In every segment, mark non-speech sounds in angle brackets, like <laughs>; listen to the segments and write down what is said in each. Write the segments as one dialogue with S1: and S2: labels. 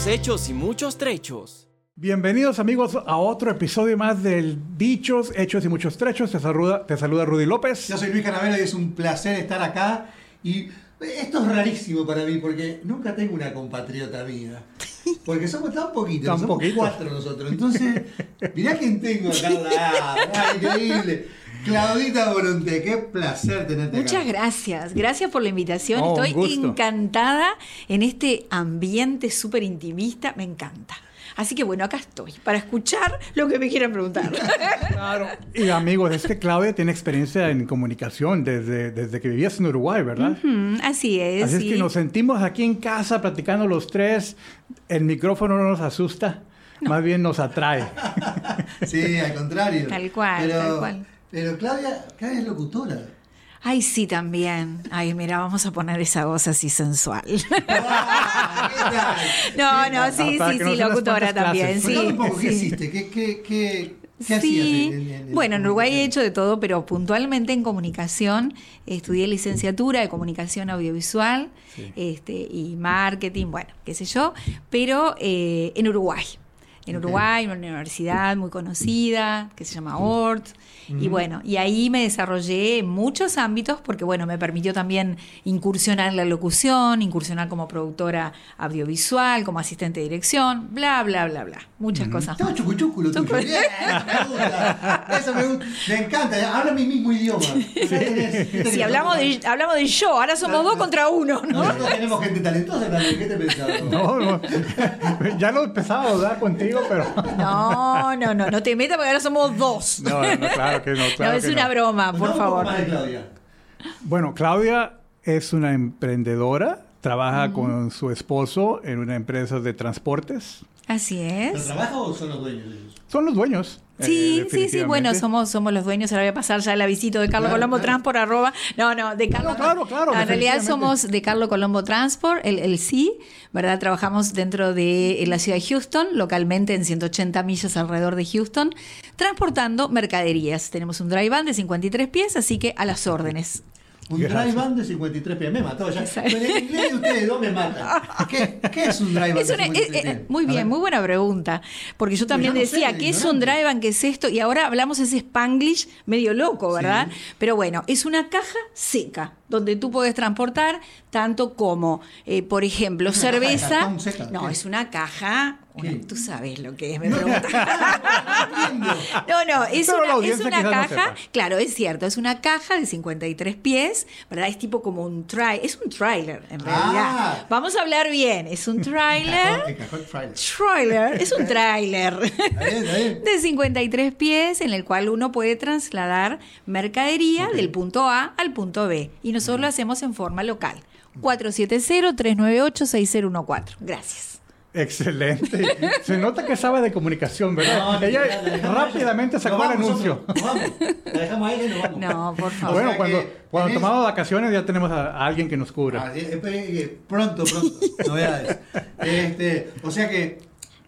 S1: Dichos, hechos y muchos trechos.
S2: Bienvenidos amigos a otro episodio más del Dichos, Hechos y Muchos Trechos. Te saluda, te saluda Rudy López.
S3: Yo soy Luis Canavero y es un placer estar acá. Y esto es rarísimo para mí porque nunca tengo una compatriota mía. Porque somos tan poquitos,
S2: Tan
S3: somos
S2: poquitos.
S3: cuatro nosotros. Entonces, mirá quién tengo acá al lado. <laughs> Ah, increíble. Claudita Volonté, qué placer tenerte
S4: Muchas
S3: acá.
S4: gracias, gracias por la invitación.
S2: Oh,
S4: Estoy encantada en este ambiente súper intimista, me encanta. Así que bueno, acá estoy para escuchar lo que me quieran preguntar. <laughs>
S2: Claro. Y amigos, es que Claudia tiene experiencia en comunicación desde, desde que vivías en Uruguay, ¿verdad?
S4: Así es.
S2: Así es que nos sentimos aquí en casa platicando los tres. El micrófono no nos asusta, más bien nos atrae. <laughs>
S3: Sí, al contrario.
S4: Tal cual,
S3: pero,
S4: tal cual.
S3: Pero Claudia, Claudia es locutora.
S4: Ay, sí, también. Ay, mira, vamos a poner esa voz así sensual. <laughs>
S3: Ah, ¿qué tal?
S4: No,
S3: ¿Qué
S4: no,
S3: tal?
S4: sí, sí, sí, locutora también, sí.
S3: Contame un poco, ¿qué
S4: sí.
S3: hiciste? ¿Qué, qué, qué, qué
S4: Sí.
S3: hacías en- en- en-
S4: bueno, en
S3: en-
S4: Uruguay he hecho de todo, pero puntualmente en comunicación. Estudié licenciatura de comunicación audiovisual este, y marketing, bueno, qué sé yo, pero eh, en Uruguay. En. Uruguay, una universidad muy conocida que se llama ORT. Y bueno, y ahí me desarrollé en muchos ámbitos porque, bueno, me permitió también incursionar en la locución, incursionar como productora audiovisual, como asistente de dirección, bla, bla, bla, bla. Muchas cosas
S3: Estaba chucuchucu lo tuyo. Bien, me gusta. Eso me gusta. Me encanta. Habla mi mismo idioma.
S4: Si hablamos de, hablamos de yo, ahora somos dos contra uno, ¿no?
S3: Nosotros tenemos gente talentosa también. ¿Qué te pensabas? <laughs>
S2: No, no. Ya lo empezaba a dudar contigo, pero. <laughs>
S4: No, no, no, no te metas porque ahora somos dos.
S2: No, no, claro que no. <laughs> Claro
S4: no, es
S2: que
S4: una
S2: no.
S4: broma, por
S3: poco
S4: favor.
S3: Claudia.
S2: Bueno, Claudia es una emprendedora, trabaja con su esposo en una empresa de transportes.
S4: Así
S3: ¿Lo
S4: es.
S3: trabaja o son los dueños de ellos?
S2: Son los dueños. eh,
S4: Sí, sí, sí, bueno, somos, somos los dueños, ahora voy a pasar ya la visita de Carlos
S3: Claro,
S4: Colombo
S3: claro.
S4: Transport, arroba, no, no, de Carlos
S2: claro, claro,
S4: No, en realidad somos de Carlos Colombo Transport, el, el sí, ¿verdad? Trabajamos dentro de en la ciudad de Houston, localmente en 180 millas alrededor de Houston, transportando mercaderías. Tenemos un dry van de 53 pies, así que a las órdenes.
S3: Un dry van de 53 pies. Me mató ya.
S4: Exacto.
S3: Pero en inglés de ustedes dos me matan. ¿Qué, qué es un dry van
S4: Es
S3: de
S4: una-
S3: 53
S4: eh, eh, muy bien, muy buena pregunta. Porque yo también
S3: yo no sé,
S4: decía, ¿qué es un drive ¿Qué es esto? Y ahora hablamos ese spanglish medio loco, ¿verdad?
S3: Sí.
S4: Pero bueno, es una caja seca donde tú puedes transportar tanto como, eh, por ejemplo,
S3: ¿Es una caja de
S4: cerveza.
S3: seca?
S4: No,
S3: ¿Qué?
S4: es una caja. Tú sabes lo que es, me preguntas. <laughs> No, no, es
S2: Pero
S4: una, es
S2: audiencia
S4: una
S2: quizás no
S4: caja, claro, es cierto, es una caja de 53 pies, ¿verdad? Es tipo como un trailer, es un trailer en realidad.
S3: Ah.
S4: Vamos a hablar bien, es un trailer.
S3: Trailer.
S4: Trailer, es un <laughs> trailer de 53 pies en el cual uno puede trasladar mercadería del punto A al punto B. Y nosotros lo hacemos en forma local. 470-398-6014. Gracias.
S2: Excelente. Se nota que sabe de comunicación, ¿verdad?
S3: No,
S2: Ella
S3: la
S2: rápidamente sacó el
S3: vamos
S2: anuncio.
S3: nos vamos. La dejamos a ella y nos vamos.
S4: No, por favor.
S2: Bueno,
S3: sea
S2: cuando,
S3: que
S2: cuando
S3: tenés-
S2: tomamos vacaciones ya tenemos a, a alguien que nos cubra.
S3: Ah, eh, eh, pronto, pronto, novedades. <laughs> Este, o sea que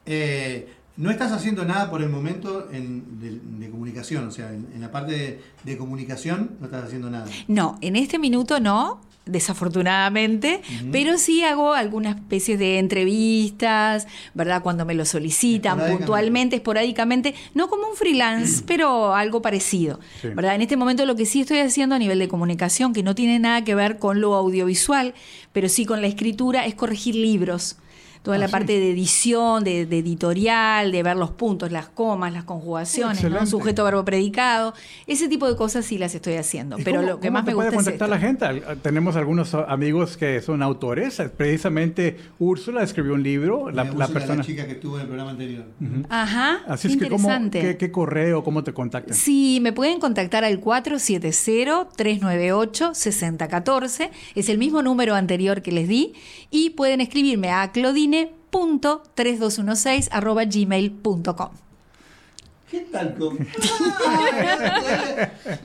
S3: eh, no estás haciendo nada por el momento en, de, de comunicación, o sea, en, en la parte de, de comunicación no estás haciendo nada.
S4: No, en este minuto no, desafortunadamente, pero sí hago alguna especie de entrevistas, ¿verdad? Cuando me lo solicitan
S3: Esporádicamente.
S4: puntualmente, esporádicamente, no como un freelance, <clears throat> pero algo parecido,
S2: Sí.
S4: ¿verdad? En este momento lo que sí estoy haciendo a nivel de comunicación, que no tiene nada que ver con lo audiovisual, pero sí con la escritura, es corregir libros toda la parte de edición, de, editorial, de ver los puntos, las comas, las conjugaciones, sujeto, verbo, predicado. Ese tipo de cosas sí las estoy haciendo. Pero lo que más me gusta
S2: contactar es.
S4: Esto.
S2: la gente? Tenemos algunos amigos que son autores. Precisamente Úrsula escribió un libro. La, la,
S3: la
S2: persona.
S3: Chica que estuvo en el programa anterior.
S4: Ajá.
S2: Así es que, qué, correo, cómo te contactan?
S4: Sí, me pueden contactar al 470-398-6014. Es el mismo número anterior que les di. Y pueden escribirme a Claudine cine.3216.gmail.com.
S3: ¿Qué tal? <laughs>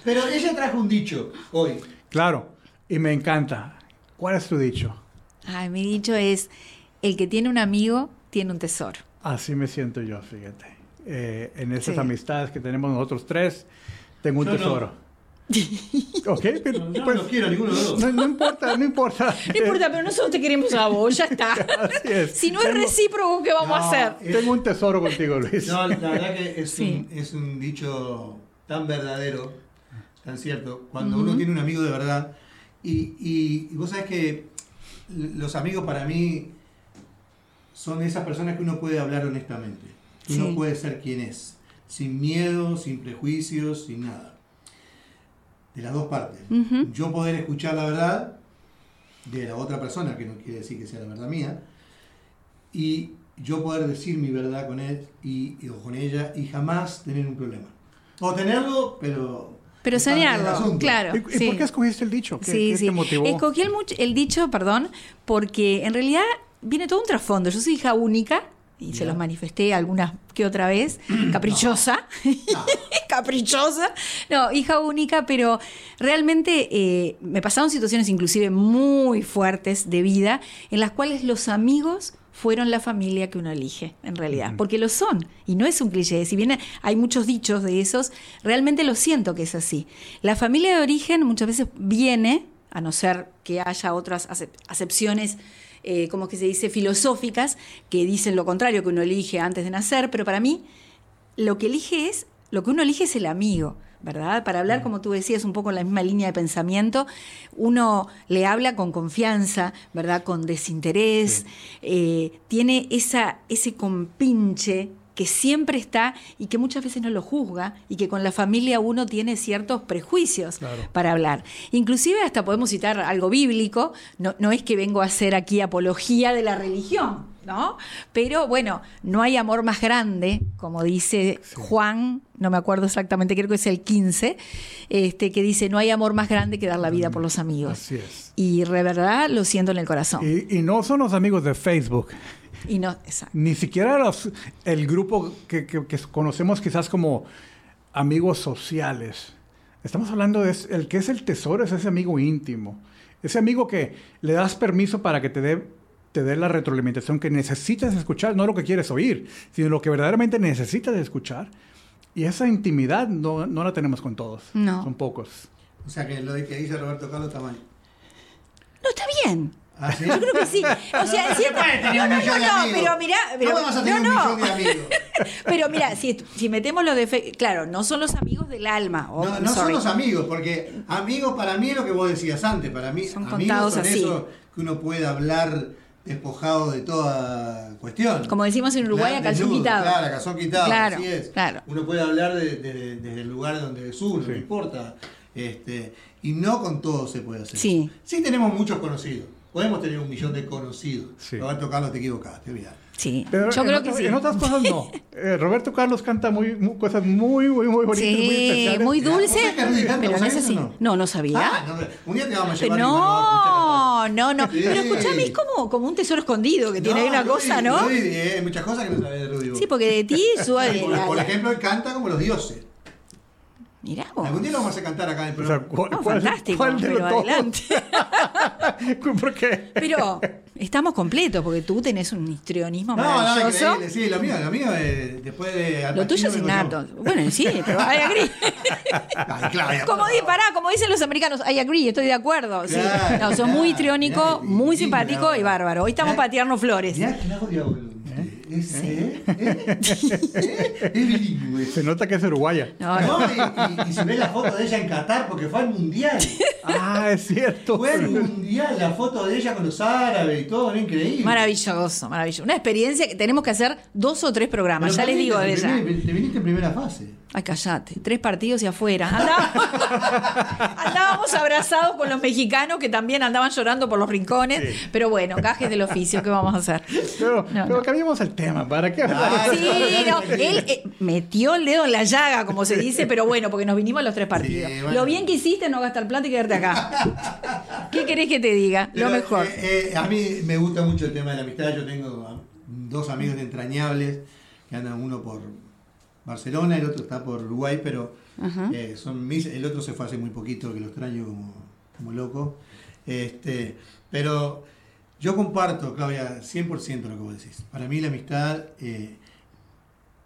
S3: Pero ella trajo un dicho hoy.
S2: Claro, y me encanta. ¿Cuál es tu dicho?
S4: Ay, mi dicho es, el que tiene un amigo tiene un tesoro.
S2: Así me siento yo, fíjate. Eh, en esas amistades que tenemos nosotros tres, tengo un tesoro. <laughs> ¿Ok? Pero,
S3: No,
S2: pues,
S3: no quiero ninguno de los dos.
S2: no, no importa, no importa.
S4: No importa, pero nosotros te queremos a vos, ya está. <laughs>
S2: Así es.
S4: Si no es recíproco, ¿qué vamos a hacer?
S3: es-
S2: Tengo un tesoro contigo, Luis.
S3: No, la verdad que es,
S4: Sí.
S3: un, es un dicho tan verdadero, tan cierto. Cuando uno tiene un amigo de verdad, y, y- y vos sabés que los amigos para mí son esas personas que uno puede hablar honestamente. Que
S4: Sí.
S3: Uno puede ser quien es, sin miedo, sin prejuicios, sin nada. De las dos partes.
S4: Ujú.
S3: Yo poder escuchar la verdad de la otra persona, que no quiere decir que sea la verdad mía, y yo poder decir mi verdad con él y, y- o con ella y jamás tener un problema. O tenerlo, pero...
S4: Pero soñarlo, claro.
S2: ¿Y,
S4: sí.
S2: por qué escogiste el dicho? ¿Qué,
S4: sí,
S2: qué
S4: sí.
S2: te motivó?
S4: Escogí el, el dicho, perdón, porque en realidad viene todo un trasfondo. Yo soy hija única y se los manifesté algunas que otra vez, <clears throat> caprichosa,
S3: No. <laughs>
S4: caprichosa, no, hija única, pero realmente eh, me pasaron situaciones inclusive muy fuertes de vida en las cuales los amigos fueron la familia que uno elige, en realidad, porque lo son, y no es un cliché, si bien hay muchos dichos de esos, realmente lo siento que es así. La familia de origen muchas veces viene, a no ser que haya otras acep- acepciones eh, como que se dice, filosóficas, que dicen lo contrario, que uno elige antes de nacer, pero para mí lo que elige es, lo que uno elige es el amigo, ¿verdad? Para hablar, como tú decías, un poco en la misma línea de pensamiento, uno le habla con confianza, ¿verdad? Con desinterés, eh, tiene esa, ese compinche que siempre está y que muchas veces no lo juzga y que con la familia uno tiene ciertos prejuicios
S2: Claro.
S4: para hablar. Inclusive hasta podemos citar algo bíblico, no, no es que vengo a hacer aquí apología de la religión, ¿no? Pero bueno, no hay amor más grande, como dice Juan, no me acuerdo exactamente, creo que es el 15, este, que dice, no hay amor más grande que dar la vida por los amigos.
S2: Así es.
S4: Y de verdad lo siento en el corazón.
S2: Y, y no son los amigos de Facebook,
S4: Y no, exacto.
S2: ni siquiera los, el grupo que, que- que conocemos quizás como amigos sociales. Estamos hablando de el que es el tesoro, es ese amigo íntimo. Ese amigo que le das permiso para que te dé te dé la retroalimentación que necesitas escuchar, no lo que quieres oír, sino lo que verdaderamente necesitas escuchar. Y esa intimidad no, no la tenemos con todos.
S4: No.
S2: Son pocos.
S3: O sea que lo que dice Roberto Carlos está mal.
S4: No, está bien.
S3: ¿Ah, sí?
S4: Yo creo que sí. O sea,
S3: No
S4: si no, no, no, no, pero mirá, pero,
S3: ¿Cómo vas a tener
S4: no,
S3: un
S4: no.
S3: millón de amigos? <laughs>
S4: Pero mira, si, si metemos lo de fe- claro, no son los amigos del alma. oh,
S3: No, no son los amigos, porque amigos para mí es lo que vos decías antes. Para mí,
S4: Son
S3: amigos
S4: contados
S3: son
S4: así.
S3: eso que uno puede hablar despojado de toda cuestión.
S4: Como decimos en Uruguay, a calzón
S3: desnudo,
S4: quitado.
S3: Claro, a calzón quitado,
S4: Claro,
S3: así es.
S4: claro.
S3: Uno puede hablar de- de- desde el lugar donde es uno,
S2: Sí.
S3: no importa. Este, y no con todo se puede hacer.
S4: Sí.
S3: Sí tenemos muchos conocidos. Podemos tener un millón de conocidos.
S2: Sí.
S3: Roberto Carlos, te equivocaste, olvidá.
S4: Sí,
S2: Pero
S4: yo creo
S2: otras-
S4: que sí.
S2: En otras cosas no. <laughs> Eh, Roberto Carlos canta muy, muy- cosas muy, muy, muy bonitas, muy
S4: Sí,
S2: especiales.
S4: muy
S3: ¿Vos
S4: dulce, pero
S3: ¿Vos
S4: no es así.
S3: no?
S4: No, no sabía.
S3: Ah, no, un día te vamos a
S4: Pero
S3: llevar
S4: no, no, no.
S3: Sí.
S4: Pero escúchame, es como, como un tesoro escondido que tiene ahí una
S3: Rudy,
S4: cosa, ¿no?
S3: Rudy, eh, hay muchas cosas que no de Rudy.
S4: Sí, porque de ti <laughs> sube.
S3: por, por ejemplo, él canta como los dioses.
S4: Mirá vos.
S3: Algún día lo vamos a cantar acá en el
S2: O sea,
S3: programa.
S2: ¿cuál,
S4: No,
S2: cuál-
S4: fantástico,
S2: cuál de
S4: pero
S2: los dos?
S4: adelante. <laughs>
S2: ¿Por qué?
S4: Pero estamos completos porque tú tenés un histrionismo
S3: no, no,
S4: maravilloso.
S3: increíble, sí, lo mío, lo mío es después de
S4: Lo tuyo es innato. Bueno, sí, pero I agree. <laughs>
S3: Ay, Claudia,
S4: Como, di- pará, como dicen los americanos, I agree, estoy de acuerdo. Sí.
S3: Claro,
S4: No, sos
S3: claro,
S4: muy histriónico, muy simpático y bárbaro. Hoy estamos para tirarnos flores.
S3: Mirá Claudia, boludo. Es, ¿eh? ¿eh? ¿eh? Es bilingüe.
S2: Se nota que es uruguaya.
S4: No, no.
S3: No, y, y- y si ves la foto de ella en Qatar, porque fue al mundial.
S2: Ah, es cierto.
S3: Fue al mundial, la foto de ella con los árabes y todo, era increíble.
S4: Maravilloso, maravilloso. Una experiencia que tenemos que hacer dos o tres programas.
S3: Pero
S4: ya les digo de
S3: primer- Te viniste en primera fase.
S4: Ay, callate. Tres partidos y afuera. Andábamos, <laughs> andábamos abrazados con los mexicanos que también andaban llorando por los rincones.
S2: Sí.
S4: Pero bueno, gajes del oficio, ¿qué vamos a hacer?
S2: Pero,
S4: No,
S2: pero
S4: no.
S2: cambiemos el tema. ¿Para qué hablar?
S3: Ah,
S4: Sí, no, él eh, metió el dedo en la llaga, como se dice, pero bueno, porque nos vinimos a los tres partidos.
S3: Sí, bueno.
S4: Lo bien que hiciste no gastar plata y quedarte acá. ¿Qué querés que te diga? Lo mejor.
S3: eh, eh, a mí me gusta mucho el tema de la amistad. Yo tengo dos amigos entrañables que andan uno por Barcelona, el otro está por Uruguay, pero eh, son mis, el otro se fue hace muy poquito, que lo extraño como, como loco. Este, pero yo comparto, Claudia, 100% lo que vos decís. Para mí la amistad eh,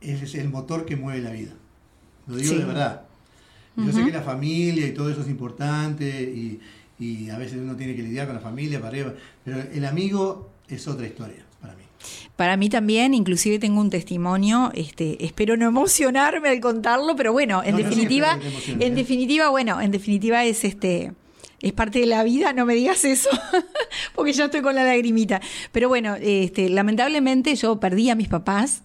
S3: es el motor que mueve la vida. Lo digo
S4: Sí.
S3: de verdad. Yo sé que la familia y todo eso es importante y, y a veces uno tiene que lidiar con la familia para pero el amigo es otra historia para mí.
S4: Para mí también, inclusive tengo un testimonio, este, espero no emocionarme al contarlo, pero bueno, en
S3: No,
S4: definitiva, en
S3: ¿eh?
S4: definitiva, bueno, en definitiva es este es parte de la vida, no me digas eso, <laughs> porque ya estoy con la lagrimita. Pero bueno, este, lamentablemente yo perdí a mis papás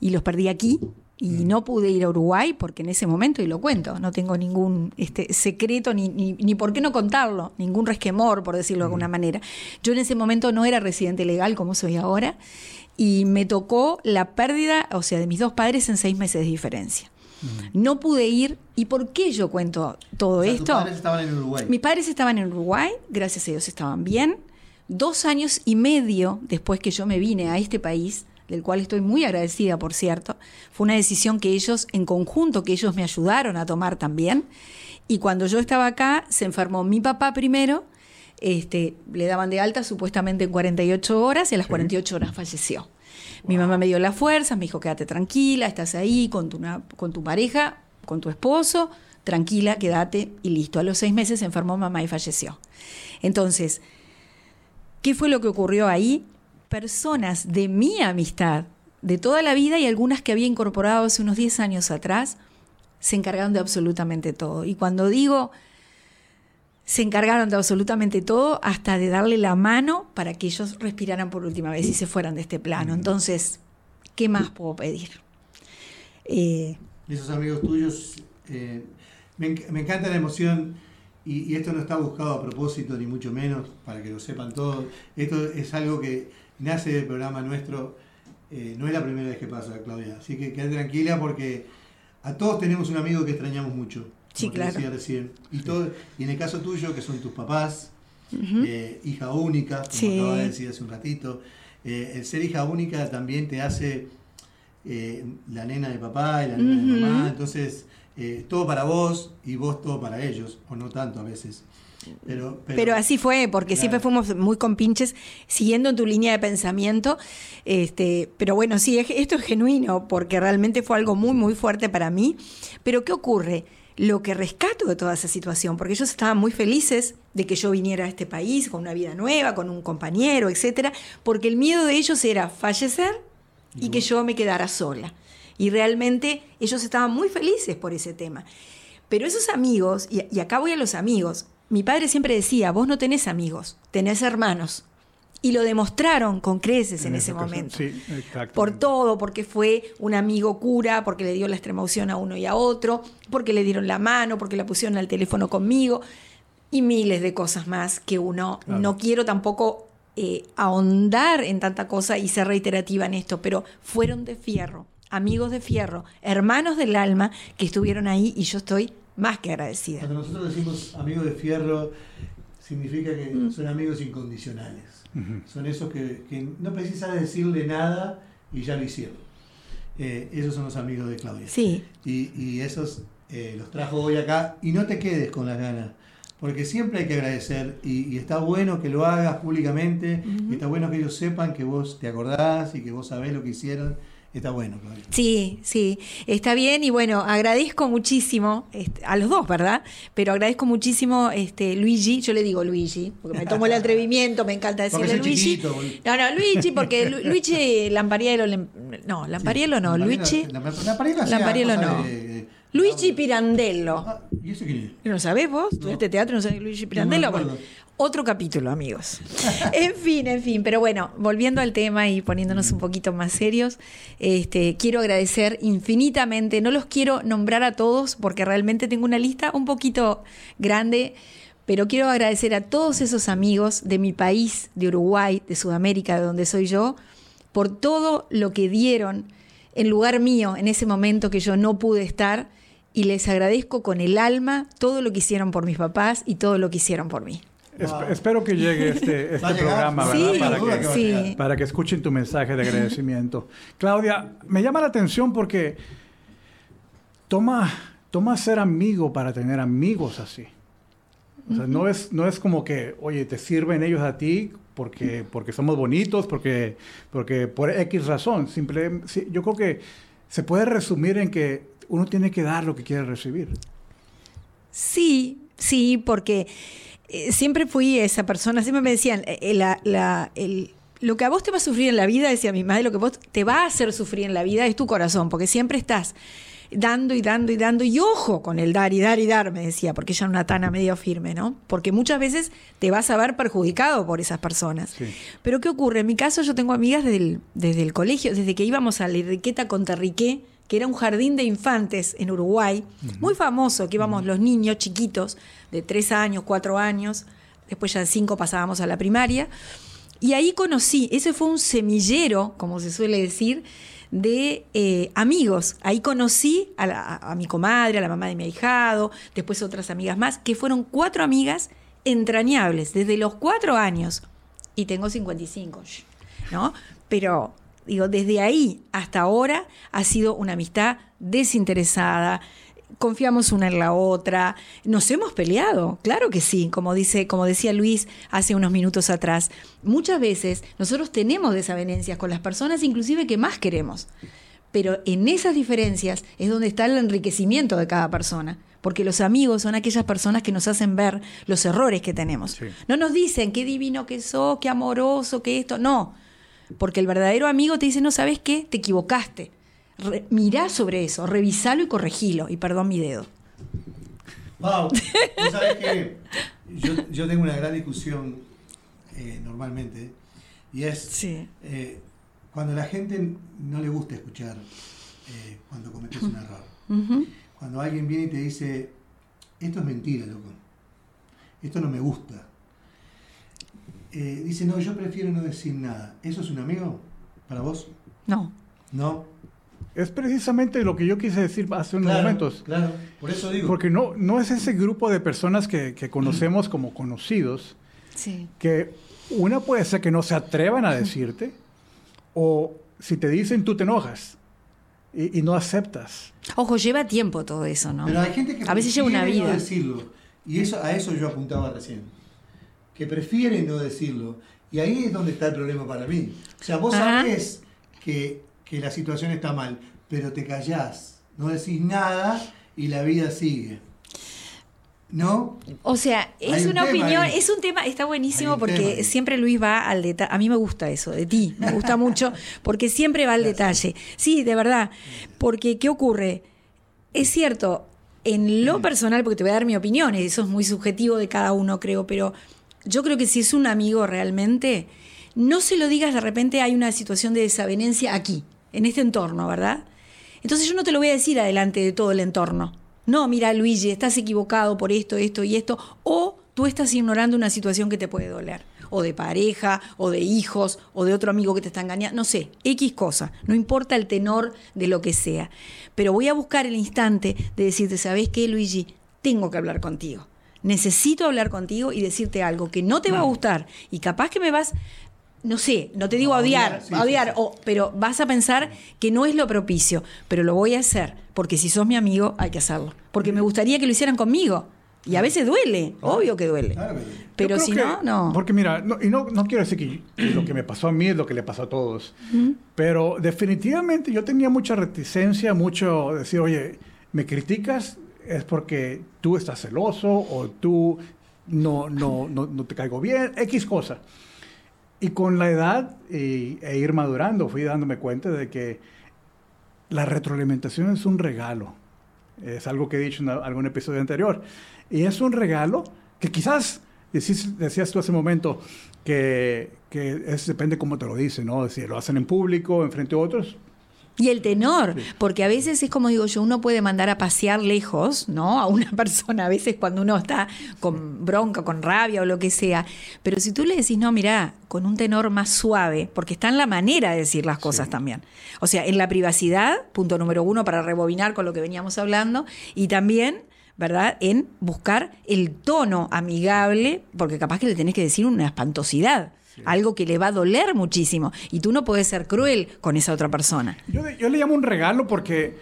S4: y los perdí aquí y
S3: Mm.
S4: no pude ir a Uruguay porque en ese momento, y lo cuento, no tengo ningún este, secreto ni, ni, ni por qué no contarlo, ningún resquemor, por decirlo de
S3: Mm.
S4: alguna manera. Yo en ese momento no era residente legal como soy ahora y me tocó la pérdida, o sea, de mis dos padres en seis meses de diferencia. No pude ir. ¿Y por qué yo cuento todo.
S3: O sea, tus
S4: esto?
S3: padres estaban en Uruguay.
S4: Mis padres estaban en Uruguay, gracias a Dios estaban bien. Dos años y medio después que yo me vine a este país, del cual estoy muy agradecida, por cierto, fue una decisión que ellos, en conjunto, que ellos me ayudaron a tomar también. Y cuando yo estaba acá, se enfermó mi papá primero, este, le daban de alta supuestamente en 48 horas y a las 48 horas falleció. Mi mamá me dio las fuerzas, me dijo, quédate tranquila, estás ahí con tu, con tu pareja, con tu esposo, tranquila, quédate y listo. A los seis meses se enfermó mamá y falleció. Entonces, ¿qué fue lo que ocurrió ahí? Personas de mi amistad, de toda la vida y algunas que había incorporado hace unos 10 años atrás, se encargaron de absolutamente todo. Y cuando digo se encargaron de absolutamente todo, hasta de darle la mano para que ellos respiraran por última vez y se fueran de este plano. Entonces, ¿qué más puedo pedir? Eh,
S3: esos amigos tuyos, eh, me, enc- me encanta la emoción y, y esto no está buscado a propósito ni mucho menos, para que lo sepan todos. Esto es algo que nace del programa nuestro, eh, no es la primera vez que pasa, Claudia. Así que quédate tranquila porque a todos tenemos un amigo que extrañamos mucho.
S4: Sí, claro.
S3: decía recién. Y, todo, y en el caso tuyo, que son tus papás, eh, hija única, como
S4: Sí.
S3: acabas de decir hace un ratito, eh, el ser hija única también te hace eh, la nena de papá y la nena de mamá, entonces eh, todo para vos y vos todo para ellos, o no tanto a veces. Pero,
S4: Pero así fue, porque
S3: Claro.
S4: siempre fuimos muy compinches, siguiendo tu línea de pensamiento. Este, pero bueno, sí, es- esto es genuino, porque realmente fue algo muy, muy fuerte para mí. Pero ¿qué ocurre? Lo que rescato de toda esa situación, porque ellos estaban muy felices de que yo viniera a este país con una vida nueva, con un compañero, etcétera, porque el miedo de ellos era fallecer y que yo me quedara sola. Y realmente ellos estaban muy felices por ese tema. Pero esos amigos, y, y acá voy a los amigos, mi padre siempre decía, vos no tenés amigos, tenés hermanos. Y lo demostraron con creces en, ese
S2: ocasión,
S4: momento.
S2: Sí, exacto.
S4: Por todo, porque fue un amigo cura, porque le dio la extrema unción a uno y a otro, porque le dieron la mano, porque la pusieron al teléfono conmigo, y miles de cosas más que uno
S2: Claro.
S4: no quiero tampoco eh, ahondar en tanta cosa y ser reiterativa en esto, pero fueron de fierro, amigos de fierro, hermanos del alma que estuvieron ahí y yo estoy más que agradecida.
S3: Cuando nosotros decimos amigos de fierro, significa que
S4: Mm.
S3: son amigos incondicionales. Son esos que, que no precisas decirle nada y ya lo hicieron. Eh, esos son los amigos de Claudia.
S4: Sí,
S3: Y, y esos eh, los trajo hoy acá. Y no te quedes con las ganas, porque siempre hay que agradecer. Y, y está bueno que lo hagas públicamente. y está bueno que ellos sepan que vos te acordás y que vos sabés lo que hicieron. Está bueno, Claudia.
S4: Sí, sí, está bien y bueno, agradezco muchísimo este, a los dos, ¿verdad? Pero agradezco muchísimo este Luigi, yo le digo Luigi, porque me tomo el <laughs> atrevimiento, me encanta decirle Luigi.
S3: chiquito.
S4: No, no, Luigi, porque Lu- <laughs> Luigi Lampariello, no, Lampariello no, Luigi,
S3: Lampa- Lampariello
S4: no. Luigi Pirandello.
S3: Ah, ¿Y eso quién es?
S4: ¿No sabés vos? ¿Estudiaste teatro? ¿No sabés Luigi Pirandello? Bueno, otro capítulo, amigos. <laughs> en fin, en fin. Pero bueno, volviendo al tema y poniéndonos un poquito más serios, este, quiero agradecer infinitamente. No los quiero nombrar a todos porque realmente tengo una lista un poquito grande. Pero quiero agradecer a todos esos amigos de mi país, de Uruguay, de Sudamérica, de donde soy yo, por todo lo que dieron en lugar mío en ese momento que yo no pude estar y les agradezco con el alma todo lo que hicieron por mis papás y todo lo que hicieron por mí.
S2: Es-
S3: Wow.
S2: espero que llegue <laughs> este, este programa,
S3: sí,
S2: ¿verdad?
S4: Sí,
S2: para, que,
S4: sí.
S2: para que escuchen tu mensaje de agradecimiento. <laughs> Claudia, me llama la atención porque toma, toma ser amigo para tener amigos así. O sea, no, es, no es como que, oye, te sirven ellos a ti porque, porque somos bonitos, porque, porque por X razón. Simple, sí, yo creo que se puede resumir en que uno tiene que dar lo que quiere recibir.
S4: Sí, sí, porque eh, siempre fui esa persona, siempre me decían, eh, la, la, el, lo que a vos te va a sufrir en la vida, decía mi madre, lo que vos te va a hacer sufrir en la vida es tu corazón, porque siempre estás dando y dando y dando, y ojo con el dar y dar y dar, me decía, porque ella era una tana medio firme, ¿no? Porque muchas veces te vas a ver perjudicado por esas personas.
S2: Sí.
S4: Pero ¿qué ocurre? En mi caso yo tengo amigas desde el, desde el colegio, desde que íbamos a la Enriqueta con Terriqué, que era un jardín de infantes en Uruguay, muy famoso, que íbamos los niños chiquitos, de tres años, cuatro años, después ya de cinco pasábamos a la primaria, y ahí conocí, ese fue un semillero, como se suele decir, de eh, amigos. Ahí conocí a, la- a- mi comadre, a la mamá de mi ahijado, después otras amigas más, que fueron cuatro amigas entrañables desde los cuatro años. Y tengo 55, shh, ¿no? Pero, digo, desde ahí hasta ahora ha sido una amistad desinteresada. Confiamos una en la otra, nos hemos peleado, claro que sí, como dice, como decía Luis hace unos minutos atrás. Muchas veces nosotros tenemos desavenencias con las personas, inclusive que más queremos. Pero en esas diferencias es donde está el enriquecimiento de cada persona. Porque los amigos son aquellas personas que nos hacen ver los errores que tenemos.
S2: Sí.
S4: No nos dicen qué divino que sos, qué amoroso, que esto. No. Porque el verdadero amigo te dice, no, ¿sabes qué? Te equivocaste. Re- mirá sobre eso, revisalo y corregilo. Y perdón mi dedo.
S3: Wow, <laughs> vos sabés que yo, yo tengo una gran discusión eh, normalmente y es
S4: Sí.
S3: eh, cuando a la gente no le gusta escuchar eh, cuando cometes un error. Cuando alguien viene y te dice, esto es mentira, loco, esto no me gusta. Eh, dice, no, yo prefiero no decir nada. ¿Eso es un amigo para vos?
S4: No.
S3: No.
S2: Es precisamente lo que yo quise decir hace unos
S3: Claro,
S2: momentos.
S3: Claro, por eso digo.
S2: Porque no, no es ese grupo de personas que, que conocemos como conocidos,
S4: Sí.
S2: que una puede ser que no se atrevan a decirte, o si te dicen tú te enojas y, y no aceptas.
S4: Ojo, lleva tiempo todo eso, ¿no?
S3: Pero hay gente que
S4: A veces lleva una
S3: prefiere no
S4: vida.
S3: decirlo. Y eso, a eso yo apuntaba recién. Que prefiere no decirlo. Y ahí es donde está el problema para mí. O sea, vos
S4: Ajá.
S3: sabés que, que la situación está mal, pero te callás, no decís nada y la vida sigue. ¿No?
S4: O sea, es
S3: un
S4: una opinión,
S3: ahí.
S4: es un tema, está buenísimo porque
S3: tema
S4: siempre Luis va al detalle. A mí me gusta eso, de ti, me gusta <laughs> mucho, porque siempre va al detalle. Sí, de verdad. Porque, ¿qué ocurre? Es cierto, en lo personal, porque te voy a dar mi opinión, y eso es muy subjetivo de cada uno, creo, pero yo creo que si es un amigo realmente, no se lo digas de repente hay una situación de desavenencia aquí, en este entorno, ¿verdad? Entonces yo no te lo voy a decir adelante de todo el entorno. No, mira, Luigi, estás equivocado por esto, esto y esto. O tú estás ignorando una situación que te puede doler. O de pareja, o de hijos, o de otro amigo que te está engañando. No sé, X cosa. No importa el tenor de lo que sea. Pero voy a buscar el instante de decirte, ¿sabes qué, Luigi? Tengo que hablar contigo. Necesito hablar contigo y decirte algo que no te va a gustar. Y capaz que me vas no sé, no te digo
S3: A
S4: odiar,
S3: odiar, sí,
S4: a odiar,
S3: sí, sí.
S4: o- pero vas a pensar que no es lo propicio, pero lo voy a hacer, porque si sos mi amigo hay que hacerlo, porque me gustaría que lo hicieran conmigo. Y a veces duele, obvio que duele.
S3: Claro.
S4: Pero si no, no.
S2: Porque mira, no- y no, no quiero decir que, que lo que me pasó a mí es lo que le pasó a todos, pero definitivamente yo tenía mucha reticencia, mucho decir, oye, me criticas es porque tú estás celoso o tú no, no, no, no te caigo bien, X cosa. Y con la edad e ir madurando fui dándome cuenta de que la retroalimentación es un regalo. Es algo que he dicho en algún episodio anterior. Y es un regalo que quizás, decís- decías tú hace un momento, que, que depende cómo te lo dicen, ¿no? Si lo hacen en público, enfrente a otros.
S4: Y el tenor, porque a veces es como digo yo, uno puede mandar a pasear lejos, ¿no? A una <laughs> persona, a veces cuando uno está con bronca, con rabia o lo que sea. Pero si tú le decís, no, mira, con un tenor más suave, porque está en la manera de decir las cosas también. O sea, en la privacidad, punto número uno, para rebobinar con lo que veníamos hablando, y también. ¿Verdad? En buscar el tono amigable, porque capaz que le tenés que decir una espantosidad, algo que le va a doler muchísimo, y tú no puedes ser cruel con esa otra persona.
S2: Yo, yo le llamo un regalo porque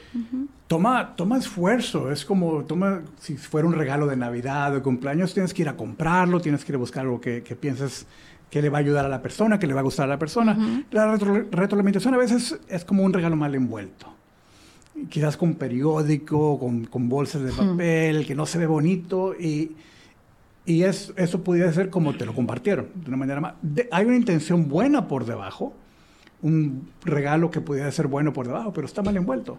S2: toma, toma esfuerzo. Es como, toma, si fuera un regalo de Navidad, de cumpleaños, tienes que ir a comprarlo, tienes que ir a buscar algo que, que pienses que le va a ayudar a la persona, que le va a gustar a la persona. La retro- retroalimentación a veces es como un regalo mal envuelto. quizás con periódico, con, con bolsas de papel, que no se ve bonito y, y es, eso pudiera ser como te lo compartieron, de una manera más. de- hay una intención buena por debajo, un regalo que pudiera ser bueno por debajo, pero está mal envuelto.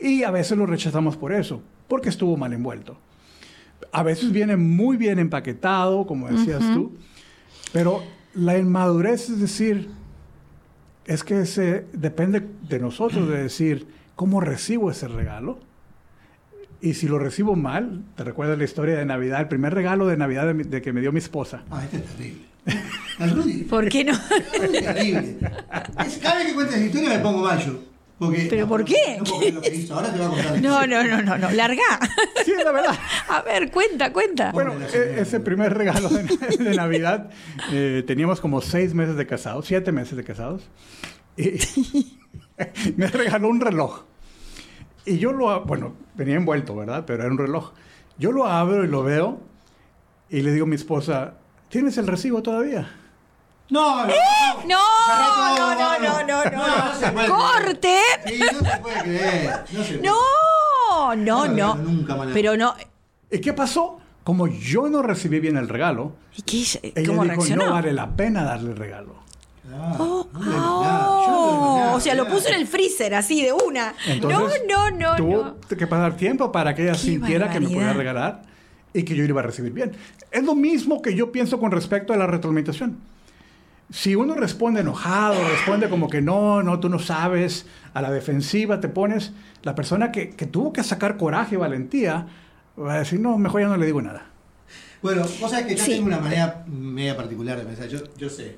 S2: Y a veces lo rechazamos por eso, porque estuvo mal envuelto. A veces viene muy bien empaquetado, como decías tú, pero la inmadurez es decir, es que se, depende de nosotros de decir cómo recibo ese regalo. Y si lo recibo mal, te recuerdas la historia de Navidad, el primer regalo de Navidad de, mi- de que me dio mi esposa.
S3: Ah, este es terrible. Al Rudy,
S4: ¿Por qué no?
S3: es terrible. Es- cada vez que cuentas la historia me pongo mal yo. Porque,
S4: ¿Pero por qué?
S3: No puedo creer lo que hizo. Ahora te voy a contar. la
S4: No, no, no, no, no. Larga.
S2: Sí, es la verdad.
S4: A ver, cuenta, cuenta.
S2: Bueno, e- ese primer regalo de, de Navidad, eh, teníamos como seis meses de casados, siete meses de casados, y <laughs> me regaló un reloj. Y yo lo, bueno, venía envuelto, ¿verdad? Pero era un reloj. Yo lo abro y lo veo y le digo a mi esposa, ¿tienes el recibo todavía?
S3: No, no.
S4: No,
S3: todo,
S4: no, no, no, no, ¡Corte!
S3: no se puede creer. No.
S4: No, no,
S3: No,
S4: no.
S3: no, nunca, maná.
S4: Pero no.
S2: ¿Y qué pasó? Como yo no recibí bien el regalo,
S4: ¿Y qué?
S2: ella
S4: ¿Cómo
S2: dijo,
S4: reaccionó?
S2: no vale la pena darle el regalo.
S3: Claro,
S4: Oh,
S3: no
S4: oh,
S3: nada,
S4: o sea, lo puso en el freezer así de una.
S2: Entonces,
S4: no, no, no,
S2: tuvo
S4: no.
S2: que pasar tiempo para que ella
S4: Qué
S2: sintiera que me podía
S4: barbaridad.
S2: regalar y que yo iba a recibir bien. Es lo mismo que yo pienso con respecto a la retroalimentación. Si uno responde enojado, responde como que no, no, tú no sabes, a la defensiva te pones, la persona que, que tuvo que sacar coraje y valentía va a decir, no, mejor ya no le digo nada.
S3: Bueno, vos sabés que yo
S4: Sí.
S3: tengo una manera media particular de pensar, yo, yo sé.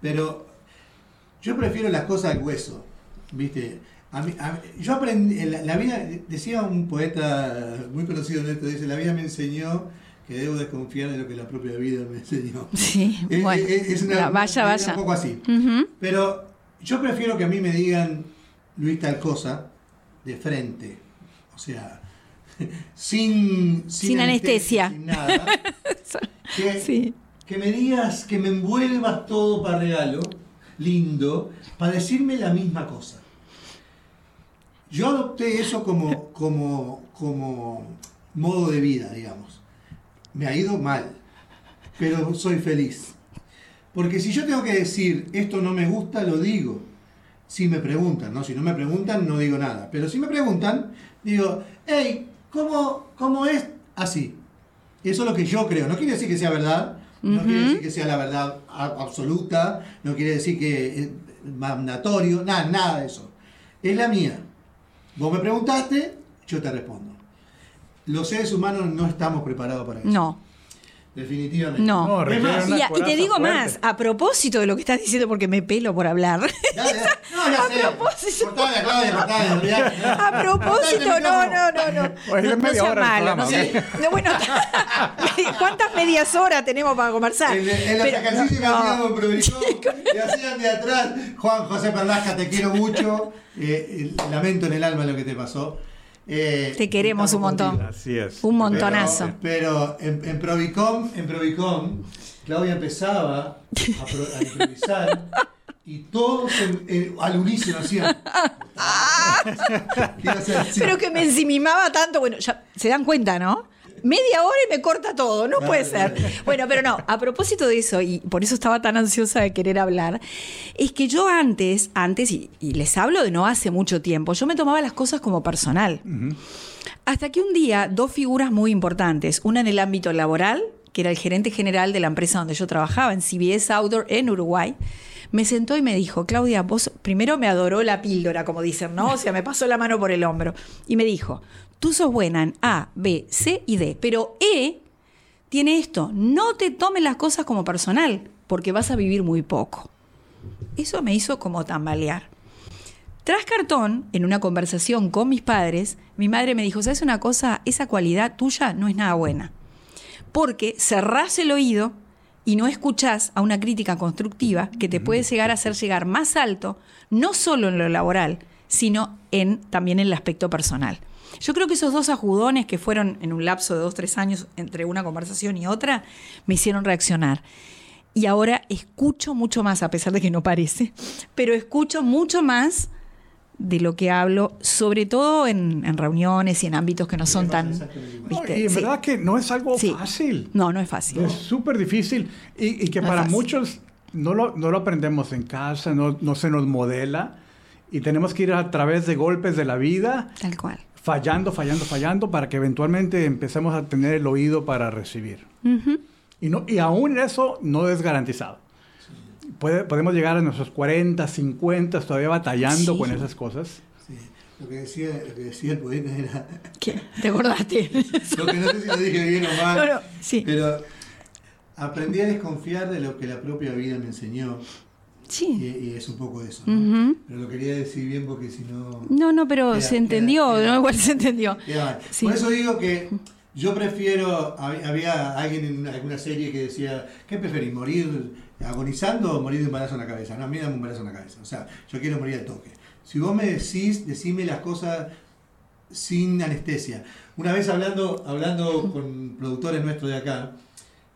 S3: Pero yo prefiero las cosas al hueso, ¿viste? A mí- a mí- yo aprendí, en la, la vida, decía un poeta muy conocido en esto, dice, la vida me enseñó que debo desconfiar de lo que la propia vida me enseñó. <laughs>
S4: Sí,
S3: Es-
S4: bueno.
S3: es- es una-
S4: vaya,
S3: es
S4: vaya.
S3: Un poco así. Pero yo prefiero que a mí me digan Luis tal cosa de frente. O sea, <laughs> sin,
S4: Sin anestesia.
S3: Sin nada. <laughs> Que,
S4: Sí.
S3: Que me digas, que me envuelvas todo para regalo, lindo, para decirme la misma cosa. Yo adopté eso como, como, como modo de vida, digamos. Me ha ido mal, pero soy feliz. Porque si yo tengo que decir, esto no me gusta, lo digo. Si me preguntan, ¿no? Si no me preguntan, no digo nada. Pero si me preguntan, digo, hey, ¿cómo, cómo es así? Eso es lo que yo creo. No quiere decir que sea verdad, no quiere decir que sea la verdad absoluta, no quiere decir que es mandatorio, nada, nada de eso. Es la mía. Vos me preguntaste, yo te respondo. Los seres humanos no estamos preparados para eso.
S4: No,
S3: Definitivamente.
S4: no.
S2: No,
S4: Y, a- y te digo
S2: fuerte.
S4: más, a propósito de lo que estás diciendo, porque me pelo por hablar.
S3: Dale, dale. <laughs> No, ya
S4: A
S3: sé.
S4: propósito.
S3: Cortale <laughs> a Claudia, cortale, olvidate.
S4: A propósito, no, no, no, no.
S2: Oye,
S4: No, no sea malo, no sea- no, bueno, <laughs> ¿cuántas medias horas tenemos para conversar?
S3: En, en los ejercicios que
S4: no,
S3: hacíamos en Provicó, que hacían de atrás, Juan José Perlasca, te quiero mucho. eh, eh, lamento en el alma lo que te pasó. Eh,
S4: Te queremos un montón.
S3: contigo.
S2: Así es.
S4: Un montonazo.
S3: Pero, pero en, en Provicom, en Provicom, Claudia empezaba a, pro- a improvisar y todos en- en- al unísono hacían. <laughs>
S4: Pero que me ensimimaba tanto, bueno, ya se dan cuenta, ¿no? Media hora y me corta todo, no puede ser. Bueno, pero no, a propósito de eso, y por eso estaba tan ansiosa de querer hablar, es que yo antes, antes, y, y les hablo de no hace mucho tiempo, yo me tomaba las cosas como personal. Hasta que un día, dos figuras muy importantes, una en el ámbito laboral, que era el gerente general de la empresa donde yo trabajaba, en CBS Outdoor en Uruguay, me sentó y me dijo, Claudia, vos primero me adoró la píldora, como dicen, ¿no? O sea, me pasó la mano por el hombro. Y me dijo, tú sos buena en A, B, C y D, pero E tiene esto, no te tomes las cosas como personal, porque vas a vivir muy poco. Eso me hizo como tambalear. Tras cartón, en una conversación con mis padres, mi madre me dijo, ¿sabes una cosa? Esa cualidad tuya no es nada buena. Porque cerrás el oído y no escuchás a una crítica constructiva que te puede llegar a hacer llegar más alto, no solo en lo laboral, sino en, también en el aspecto personal. Yo creo que esos dos ajudones que fueron en un lapso de dos, tres años entre una conversación y otra, me hicieron reaccionar. Y ahora escucho mucho más, a pesar de que no parece, pero escucho mucho más de lo que hablo, sobre todo en, en reuniones y en ámbitos que no son tan...
S2: No, y en
S4: Sí.
S2: verdad que no es algo
S4: Sí.
S2: fácil.
S4: No, no es fácil.
S2: Es súper difícil y, y que
S4: No
S2: para muchos no lo, no lo aprendemos en casa, no, no se nos modela y tenemos que ir a través de golpes de la vida,
S4: Tal cual.
S2: Fallando, fallando, fallando, para que eventualmente empecemos a tener el oído para recibir.
S4: Ujú.
S2: Y, no, y aún eso no es garantizado. Puede- podemos llegar a nuestros 40, 50 todavía batallando
S4: Sí.
S2: con esas cosas.
S3: Sí. Lo que decía, lo que decía el poeta era. <laughs>
S4: ¿Qué? ¿Te acordaste? <laughs>
S3: Lo que no sé si lo dije bien o mal.
S4: No, no, sí.
S3: Pero aprendí a desconfiar de lo que la propia vida me enseñó. Y,
S4: Sí.
S3: y es un poco eso. ¿no?
S4: Ujú.
S3: Pero lo quería decir bien porque si no.
S4: No, no, pero
S3: Queda-
S4: se
S3: queda-
S4: entendió,
S3: queda-
S4: ¿no? Igual se entendió.
S3: queda.
S4: Sí.
S3: Por eso digo que yo prefiero. hab- Había alguien en alguna serie que decía: ¿Qué preferís? ¿Morir agonizando o morir de un balazo en la cabeza? No, a mí dame un balazo en la cabeza. O sea, yo quiero morir al toque. Si vos me decís, decime las cosas sin anestesia. Una vez hablando, hablando con productores nuestros de acá,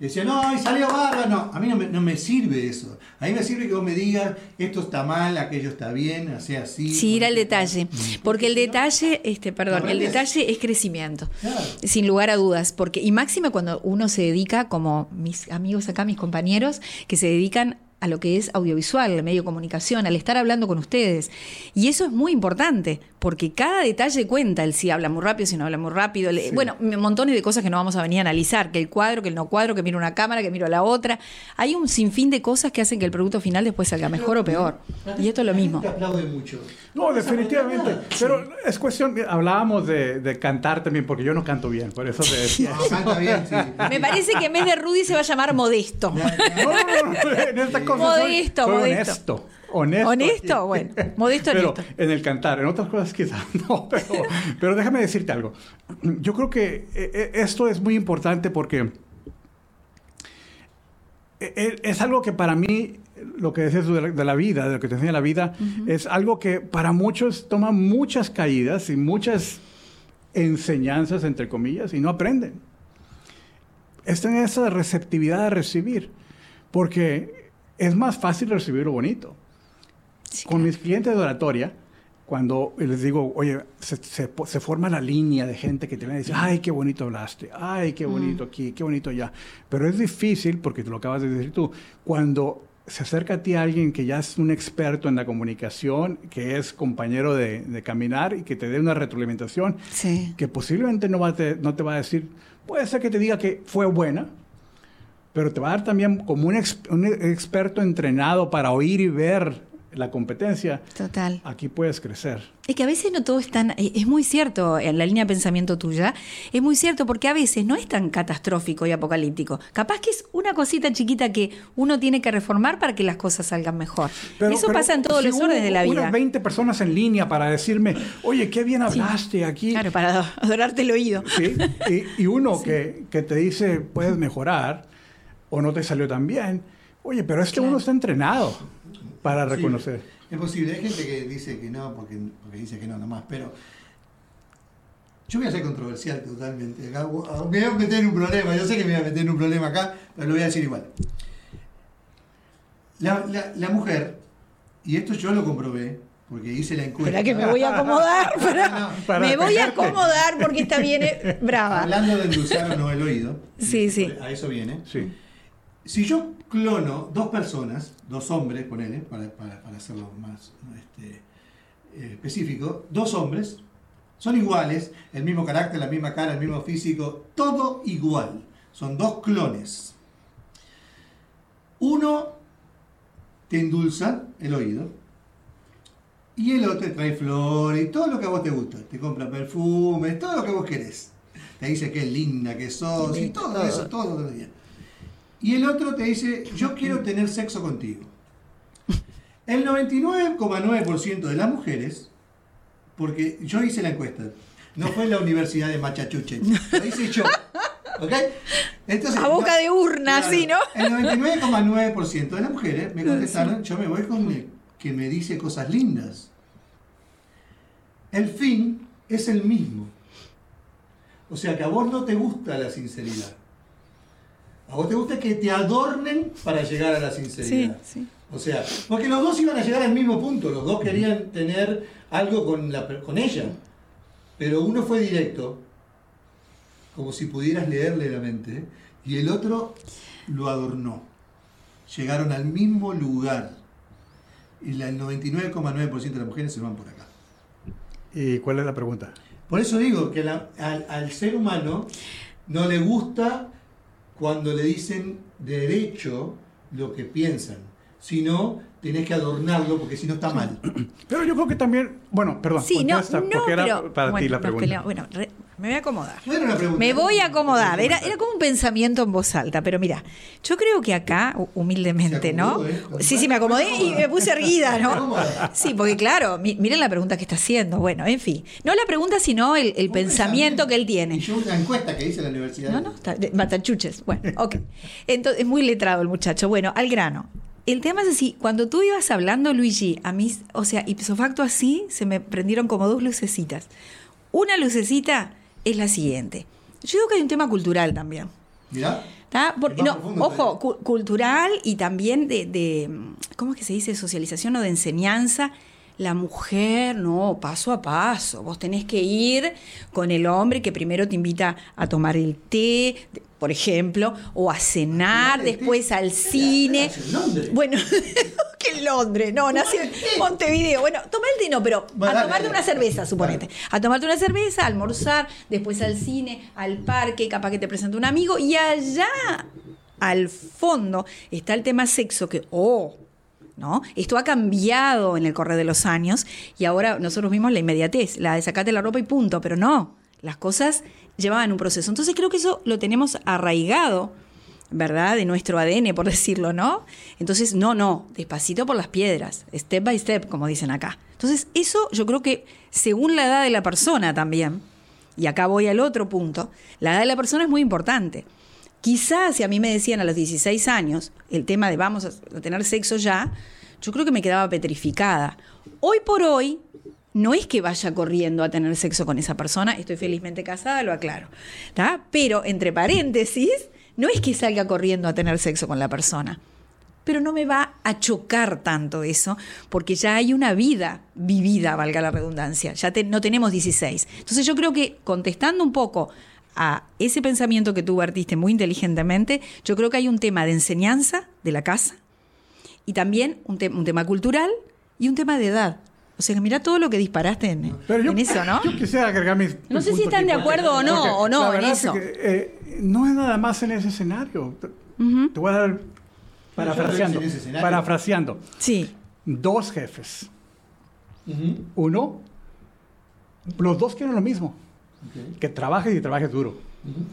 S3: decían, no, y salió bárbaro. No, a mí no me, no me sirve eso. A mí me sirve que vos me digas, esto está mal, aquello está bien, así así.
S4: Sí, ir al detalle. Porque el detalle, este, perdón, el detalle es crecimiento.
S3: Claro.
S4: Sin lugar a dudas, porque, y máxima cuando uno se dedica, como mis amigos acá, mis compañeros, que se dedican a lo que es audiovisual, el medio de comunicación, al estar hablando con ustedes. Y eso es muy importante, porque cada detalle cuenta, el si habla muy rápido, si no habla muy rápido, el- bueno, m- montones de cosas que no vamos a venir a analizar, que el cuadro, que el no cuadro, que miro una cámara, que miro la otra. Hay un sinfín de cosas que hacen que el producto final después salga mejor o peor. Y esto es lo mismo.
S3: gente aplaude mucho.
S2: No, definitivamente. Pero es cuestión, hablábamos de, de cantar también, porque yo no canto bien, por eso te decía. <laughs>
S3: No, canta bien, sí.
S4: Me parece que en vez de Rudy se va a llamar Modesto.
S2: No, no, no, en esta cosa soy-
S4: modesto.
S2: honesto. Honesto.
S4: ¿Honesto? <laughs> Bueno, modesto,
S2: pero
S4: honesto.
S2: en el cantar, en otras cosas quizás <laughs> no, pero, pero déjame decirte algo. Yo creo que eh, eh, esto es muy importante porque eh, es algo que para mí, lo que decías de la, de la vida, de lo que te enseña la vida, es algo que para muchos toma muchas caídas y muchas enseñanzas, entre comillas, y no aprenden. Está en esa receptividad de recibir, porque es más fácil recibir lo bonito.
S4: Sí,
S2: Con mis clientes de oratoria, cuando les digo, oye, se, se- se forma la línea de gente que te viene a decir, ay, qué bonito hablaste, ay, qué bonito aquí, qué bonito allá. Pero es difícil, porque te lo acabas de decir tú, cuando se acerca a ti alguien que ya es un experto en la comunicación, que es compañero de, de caminar y que te dé una retroalimentación,
S4: Sí.
S2: que posiblemente no, va te, no te va a decir, puede ser que te diga que fue buena, pero te va a dar también como un, ex- un experto entrenado para oír y ver la competencia.
S4: Total.
S2: Aquí puedes crecer.
S4: Es que a veces no todo es tan. eh, Es muy cierto, en la línea de pensamiento tuya, es muy cierto porque a veces no es tan catastrófico y apocalíptico. Capaz que es una cosita chiquita que uno tiene que reformar para que las cosas salgan mejor.
S2: Pero-
S4: Eso
S2: pero
S4: pasa en todos
S2: si
S4: los órdenes de la vida.
S2: Unas 20 personas en línea para decirme, oye, qué bien hablaste aquí.
S4: Claro, para adorarte el oído.
S2: ¿Sí? Y, y uno <laughs> que, que te dice, puedes mejorar, o no te salió tan bien. Oye, pero es que
S4: Claro.
S2: uno está entrenado para
S3: Sí,
S2: reconocer.
S3: es posible. Hay gente que dice que no, porque, porque dice que no nomás, pero yo voy a ser controversial totalmente. Acá Me voy a meter en un problema, yo sé que me voy a meter en un problema acá, pero lo voy a decir igual. La, la- la mujer, y esto yo lo comprobé, porque hice la encuesta.
S4: Espera que me voy a acomodar. <laughs>
S3: No,
S2: para
S4: me voy a acomodar porque está bien brava.
S3: Hablando de endulzar o no el oído,
S4: Sí, sí.
S3: a eso viene.
S2: Sí.
S3: Si yo clono dos personas, dos hombres, ponele, para, para, para hacerlo más este, eh, específico, dos hombres, son iguales, el mismo carácter, la misma cara, el mismo físico, todo igual. Son dos clones. Uno te endulza el oído y el otro te trae flores todo lo que a vos te gusta. Te compra perfumes, todo lo que vos querés. Te dice que es linda, que sos, y todo eso, todo los días. Y el otro te dice, yo quiero tener sexo contigo. El 99,9% de las mujeres, porque yo hice la encuesta, no fue en la Universidad de Machachuche, lo hice yo. ¿Ok? Entonces,
S4: A boca de urna, sí, ¿no?
S3: El 99,9% de las mujeres me contestaron, yo me voy con el que me dice cosas lindas. El fin es el mismo. O sea que a vos no te gusta la sinceridad. A vos te gusta que te adornen para llegar a la
S4: Sí,
S3: sinceridad.
S4: sí.
S3: O sea, porque los dos iban a llegar al mismo punto, los dos querían tener algo con, la, con ella. Pero uno fue directo, como si pudieras leerle la mente, y el otro lo adornó. Llegaron al mismo lugar. Y el 99,9% de las mujeres se van por acá.
S2: ¿Y cuál es la pregunta?
S3: Por eso digo que la- al, al ser humano no le gusta cuando le dicen derecho lo que piensan, sino tenés que adornarlo porque si no está mal. <clears throat>
S2: Pero yo creo que también, bueno, perdón,
S4: Sí, no,
S2: contesta,
S4: no,
S2: porque era
S4: pero
S2: para
S4: bueno,
S2: ti la pregunta.
S4: peleamos. Bueno, re- me voy a acomodar.
S3: No era una pregunta.
S4: Me voy a acomodar. Era, era como un pensamiento en voz alta, pero mira, yo creo que acá, hu- humildemente, ¿no?
S3: ¿eh?
S4: Sí, sí, me acomodé y me puse erguida, ¿no? Sí, porque claro, mi- miren la pregunta que está haciendo. Bueno, en fin. No la pregunta, sino el, pensamiento que él
S3: Y
S4: tiene.
S3: yo una encuesta que hice en la universidad.
S4: No, no, está, de- matachuches. Bueno, ok. Entonces, es muy letrado el muchacho. Bueno, al grano. El tema es así, cuando tú ibas hablando, Luigi, a mí, o sea, ipso facto así, se me prendieron como dos lucecitas. Una lucecita es la siguiente. Yo digo que hay un tema cultural también.
S3: Más
S4: no,
S3: profundo
S4: ojo, cu- cultural y también de, de, ¿cómo es que se dice? Socialización o de enseñanza. La mujer, no, paso a paso. Vos tenés que ir con el hombre que primero te invita a tomar el té, por ejemplo, o a cenar, después al cine. Bueno, <laughs> que en Londres, no, nací en Montevideo. Bueno, tomar el pero a tomarte una cerveza, suponete. A tomarte una cerveza, a almorzar, después al cine, al parque, capaz que te presenta un amigo, y allá al fondo está el tema sexo que, oh, ¿no? Esto ha cambiado en el correr de los años y ahora nosotros vimos la inmediatez, la de sacarte la ropa y punto, pero no, las cosas llevaban un proceso. Entonces creo que eso lo tenemos arraigado, ¿verdad? De nuestro ADN, por <laughs> decirlo, ¿no? Entonces, no, no, despacito por las piedras, step by step, como dicen acá. Entonces, eso yo creo que según la edad de la persona también, y acá voy al otro punto, la edad de la persona es muy importante. Quizás si a mí me decían a los 16 años el tema de vamos a tener sexo ya, yo creo que me quedaba petrificada. Hoy por hoy, no es que vaya corriendo a tener sexo con esa persona, estoy felizmente casada, lo aclaro. ¿tá? Pero, entre paréntesis, no es que salga corriendo a tener sexo con la persona. Pero no me va a chocar tanto eso, porque ya hay una vida vivida, valga la redundancia. Ya te- no tenemos 16. Entonces yo creo que contestando un poco a ese pensamiento que tú vertiste muy inteligentemente, yo creo que hay un tema de enseñanza de la casa y también un, te- un tema cultural y un tema de edad. O sea mira todo lo que disparaste en,
S2: Pero yo,
S4: en eso, ¿no?
S2: Yo quisiera agregar mis.
S4: No sé si están de acuerdo o no, o no
S2: la
S4: en eso.
S2: Es que, eh, no es nada más en ese escenario. Te-
S4: Ujú.
S2: Te voy a dar. Parafraseando. Parafraseando.
S4: Sí,
S2: Dos jefes.
S3: Ujú.
S2: Uno, los dos quieren lo mismo.
S3: Ok.
S2: Que trabajes y trabajes duro.
S3: Ujú.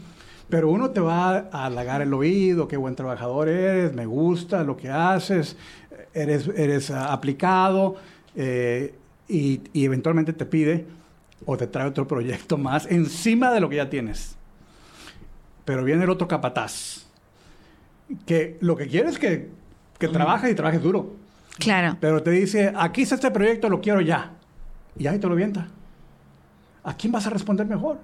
S2: Pero uno te va a halagar el oído, qué buen trabajador eres, me gusta lo que haces, eres, eres ah, aplicado eh, y, y eventualmente te pide o te trae otro proyecto <laughs> más encima de lo que ya tienes. Pero viene el otro capataz, que lo que quiere es que, que trabajes y trabajes duro.
S4: claro.
S2: Pero te dice, aquí está este proyecto, lo quiero ya. Y ahí te lo vienta. ¿A quién vas a responder mejor?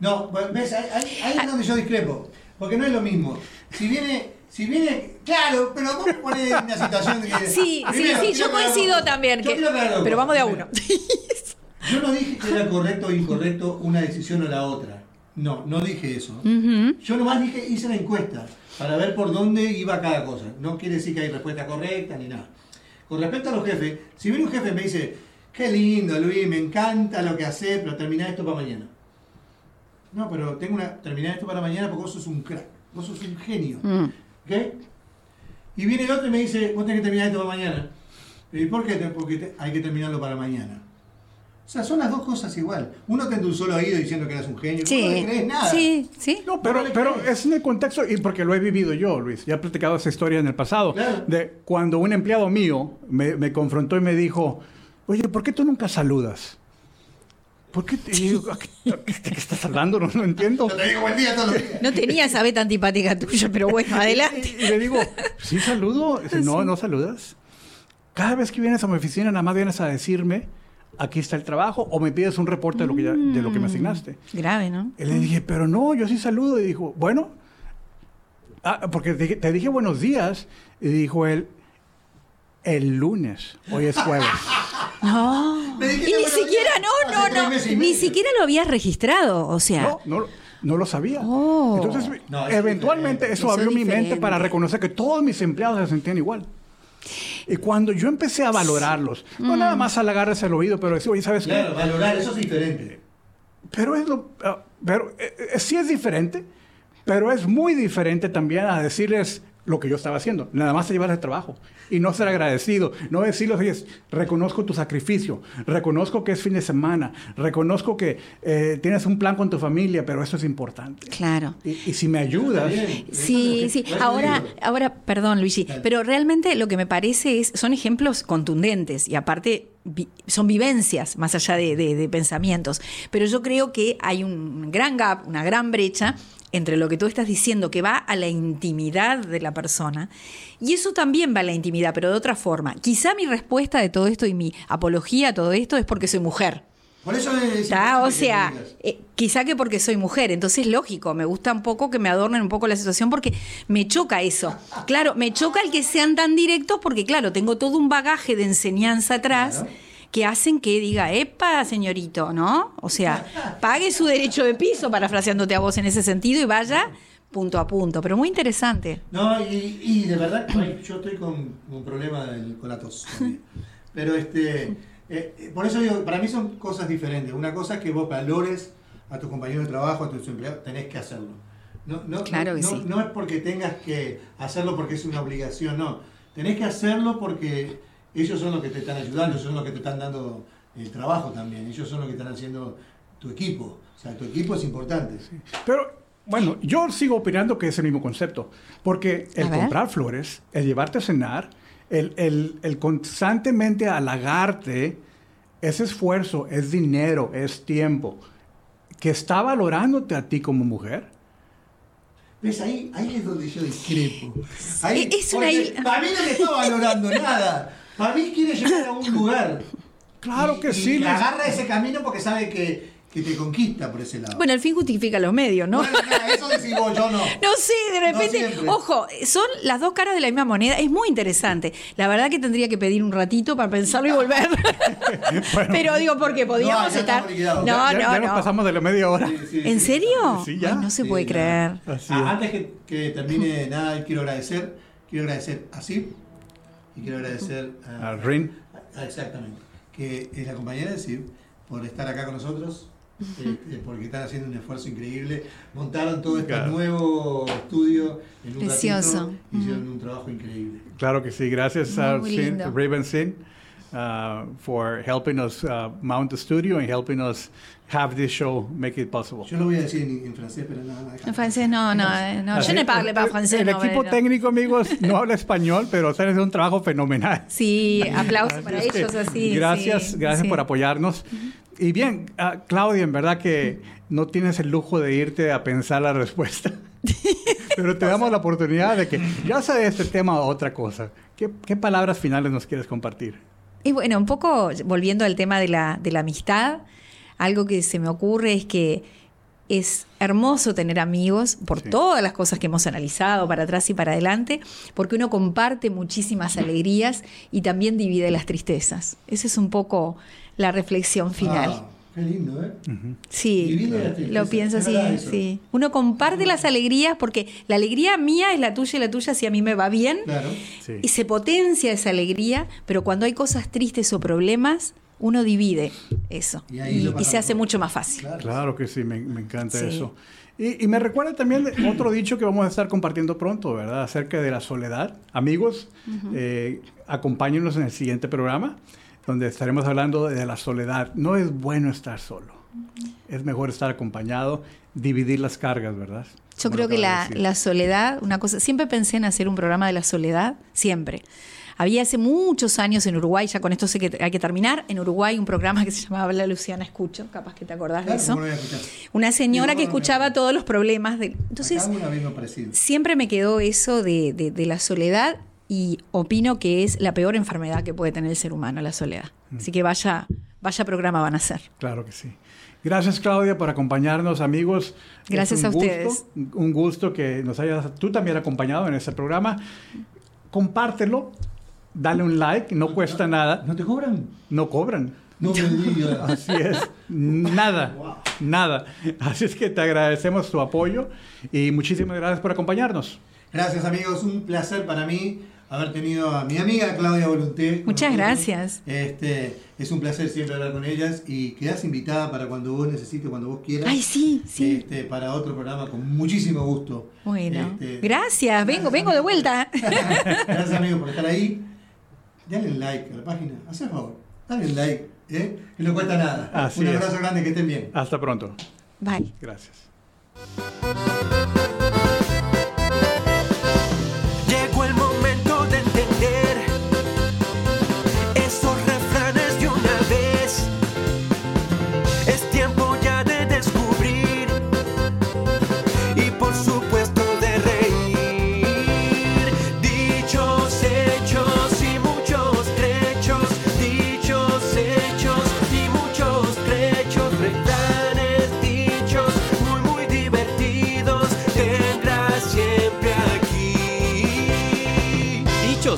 S3: No, pues, ves, ahí, ahí- ahí es donde yo discrepo. Porque no es lo mismo. Si viene, si viene, claro, pero vos ponés en una situación de que. <laughs>
S4: Sí,
S3: Primero,
S4: sí, sí, yo coincido
S3: algo.
S4: también.
S3: Yo
S4: que-
S3: algo.
S4: pero vamos de a uno. <laughs>
S3: Yo no dije que era correcto o incorrecto una decisión o la otra. No, no dije eso. Yo nomás dije, hice la encuesta para ver por dónde iba cada cosa. No quiere decir que hay respuesta correcta ni nada. Con respecto a los jefes, si viene un jefe y me dice, qué lindo Luis, me encanta lo que haces, pero terminá esto para mañana. No, pero tengo una. Terminá esto para mañana porque vos sos un crack, vos sos un genio.
S4: Mm.
S3: ¿Ok? Y viene el otro y me dice, vos tenés que terminar esto para mañana. ¿Y por qué? Porque te- hay que terminarlo para mañana. O sea, son las dos cosas igual. Uno te endulzó el oído diciendo que eras un genio. vos no le
S4: Sí,
S3: crees nada.
S4: sí, sí.
S2: No, pero,
S3: No
S2: pero es en el contexto, y porque lo he vivido yo, Luis, ya he platicado esa historia en el pasado,
S3: Claro.
S2: de cuando un empleado mío me, me confrontó y me dijo, oye, ¿por qué tú nunca saludas? ¿Por qué te digo, ¿a qué, a qué- de qué estás hablando? No, no entiendo.
S3: Yo te digo buen día todos los días.
S4: No tenía esa beta antipática tuya, pero bueno, adelante.
S2: Y, y le digo, ¿sí saludo? Dice, no, no saludas. Cada vez que vienes a mi oficina, nada más vienes a decirme, aquí está el trabajo, o me pides un reporte de lo que, ya- de lo que me asignaste.
S4: Grave, ¿no?
S2: Y le dije, pero no, yo sí saludo. Y dijo, bueno, ah, porque te, te dije buenos días. Y dijo él, el lunes. Hoy es jueves. <laughs>
S4: No.
S3: Me
S4: Y ni siquiera, no, no, no. Ni siquiera lo habías registrado. O sea.
S2: No, no, no lo sabía.
S4: Oh.
S2: Entonces,
S3: No, es
S2: eventualmente
S3: diferente.
S2: eso abrió
S4: es
S2: mi mente para reconocer que todos mis empleados se sentían igual. Y cuando yo empecé a valorarlos, no
S4: Mm.
S2: nada más halagarles el oído, pero decir, oye, ¿sabes qué?
S3: Claro, valorar, eso es diferente.
S2: Pero es lo, ah, pero eh, eh, sí es diferente, pero es muy diferente también a decirles lo que yo estaba haciendo, nada más a llevarles el trabajo y no ser agradecido, no decirles, oye, reconozco tu sacrificio, reconozco que es fin de semana, reconozco que eh, tienes un plan con tu familia, pero eso es importante.
S4: Claro.
S2: Y, y si me ayudas.
S4: Sí, sí. Ahora, ahora, perdón, Luigi, pero realmente lo que me parece es, son ejemplos contundentes y aparte vi- son vivencias más allá de, de- de pensamientos. Pero yo creo que hay un gran gap, una gran brecha entre lo que tú estás diciendo, que va a la intimidad de la persona, y eso también va a la intimidad, pero de otra forma. Quizá mi respuesta de todo esto y mi apología a todo esto es porque soy mujer.
S3: Por eso es
S4: O sea, eh, quizá que porque soy mujer, entonces lógico, me gusta un poco que me adornen un poco la situación porque me choca eso. Claro, me choca el que sean tan directos porque, claro, tengo todo un bagaje de enseñanza atrás
S3: Claro.
S4: Que hacen que diga, epa, señorito, ¿no? O sea, pague su derecho de piso, parafraseándote a vos en ese sentido, y vaya punto a punto. Pero muy interesante.
S3: No, y, y de verdad, yo estoy con un problema del- con la tos. también. Pero este, eh, eh, por eso digo, para mí son cosas diferentes. Una cosa es que vos valores a tus compañeros de trabajo, a tus empleados, tenés que hacerlo. No, no,
S4: Claro que
S3: no,
S4: sí.
S3: no es porque tengas que hacerlo porque es una obligación, no. Tenés que hacerlo porque ellos son los que te están ayudando, ellos son los que te están dando el trabajo también, ellos son los que están haciendo tu equipo. O sea, tu equipo es importante.
S2: Pero bueno, yo sigo opinando que es el mismo concepto. Porque el comprar flores, el llevarte a cenar, el, el- el constantemente halagarte, ese esfuerzo es dinero, es tiempo, que está valorándote a ti como mujer.
S3: ¿Ves? Ahí, ahí es donde yo discrepo. Ahí,
S4: Es una
S3: Para mí no le está valorando nada. Para mí quiere llegar a un lugar.
S2: Claro
S3: Y-
S2: que
S3: y
S2: sí. les-
S3: agarra ese camino porque sabe que, que te conquista por ese lado.
S4: Bueno, el fin justifica los medios, ¿no?
S3: Bueno, nada, eso decís vos, yo no. <laughs>
S4: No sé, de repente, ojo, son las dos caras de la misma moneda, es muy interesante. La verdad que tendría que pedir un ratito para pensarlo y volver. <laughs>
S2: Bueno.
S4: Pero digo, porque podíamos
S3: No, ya
S4: estar. No,
S2: ya, ya
S4: no,
S2: nos
S4: no.
S2: pasamos de la media hora.
S3: Sí, sí,
S4: ¿En
S3: sí.
S4: serio?
S2: Sí, ya.
S4: Ay, no se
S3: Sí,
S4: puede
S3: ya.
S4: creer.
S3: Ah,
S2: es.
S3: antes que, que termine nada, quiero agradecer. Quiero agradecer a Sib y quiero agradecer a,
S2: Al Rin.
S3: Exactamente. Que es la compañera de Sib por estar acá con nosotros, este, porque están haciendo un esfuerzo increíble. Montaron todo este
S2: Claro.
S3: nuevo estudio en un
S4: Precioso.
S3: ratito, hicieron un trabajo increíble.
S2: Claro que sí. Gracias a Sin. Raven Sin uh, for helping us uh, mount the studio and helping us have this show make it possible.
S3: Yo lo voy a decir en, en francés, pero nada más.
S4: En francés no, no, eh, no.
S2: Así,
S4: Yo no parle
S2: el-
S4: para francés.
S2: El
S4: no,
S2: equipo
S4: no.
S2: técnico, amigos, no habla español, pero ustedes hacen un trabajo fenomenal. <laughs>
S4: Sí, aplausos para
S2: Así es que
S4: ellos así.
S2: Gracias,
S4: sí,
S2: gracias
S4: sí.
S2: por apoyarnos. Y bien, ah, Claudia, en verdad que no tienes el lujo de irte a pensar la respuesta. <laughs> Pero te damos la oportunidad de que ya sea de este tema o otra cosa. ¿Qué, qué palabras finales nos quieres compartir?
S4: Y bueno, un poco volviendo al tema de la, de la amistad, algo que se me ocurre es que es hermoso tener amigos por
S2: Sí.
S4: todas las cosas que hemos analizado para atrás y para adelante, porque uno comparte muchísimas alegrías y también divide las tristezas. Esa es un poco la reflexión final.
S3: Ah, qué lindo, ¿eh?
S4: Sí,
S3: Divide las tristezas,
S4: lo pienso así, sí. Uno comparte las alegrías porque la alegría mía es la tuya y la tuya si a mí me va bien.
S3: Claro.
S2: Sí.
S4: Y se potencia esa alegría, pero cuando hay cosas tristes o problemas, uno divide eso.
S3: Y ahí
S4: Y,
S3: lo
S4: y
S3: pasa
S4: se hace mucho más fácil.
S3: Claro.
S2: Claro que sí, me, me encanta
S4: Sí.
S2: eso. Y, y me recuerda también otro dicho que vamos a estar compartiendo pronto, ¿verdad? Acerca de la soledad. Amigos, eh, acompáñenos en el siguiente programa, donde estaremos hablando de la soledad. No es bueno estar solo. Es mejor estar acompañado, dividir las cargas, ¿verdad?
S4: Yo
S2: Como
S4: creo que
S2: de
S4: la soledad, una cosa, siempre pensé en hacer un programa de la soledad, siempre. Había hace muchos años en Uruguay, ya con esto sé que hay que terminar, en Uruguay un programa que se llamaba La Luciana Escucho, capaz que te acordás
S3: Claro,
S4: de eso. Una señora que escuchaba todos los problemas de... Entonces, siempre me quedó eso de, de- de la soledad y opino que es la peor enfermedad que puede tener el ser humano, la soledad. Así que vaya, vaya programa van a hacer.
S2: Claro que sí. Gracias, Claudia, por acompañarnos, amigos.
S4: Gracias a ustedes.
S2: Un gusto que nos hayas tú también acompañado en este programa. Compártelo,
S1: dale un like, no cuesta nada.
S3: ¿No te cobran?
S1: No cobran.
S3: No <laughs> me digas.
S1: Así es, nada, nada. Así es que te agradecemos tu apoyo y muchísimas gracias por acompañarnos.
S3: Gracias amigos, un placer para mí haber tenido a mi amiga Claudia Volunté.
S4: Muchas gracias.
S3: Este, es un placer siempre hablar con ellas y quedas invitada para cuando vos necesites, cuando vos quieras.
S4: Ay, sí, sí.
S3: Este, para otro programa con muchísimo gusto.
S4: Bueno,
S3: Este,
S4: gracias. Vengo, vengo de vuelta. <laughs>
S3: Gracias amigos por estar ahí. Dale un like a la página, haz el favor. Dale un like, ¿eh? que no cuesta nada.
S1: Así
S3: un
S1: es.
S3: abrazo grande, que estén bien.
S1: Hasta pronto.
S4: Bye.
S1: Gracias.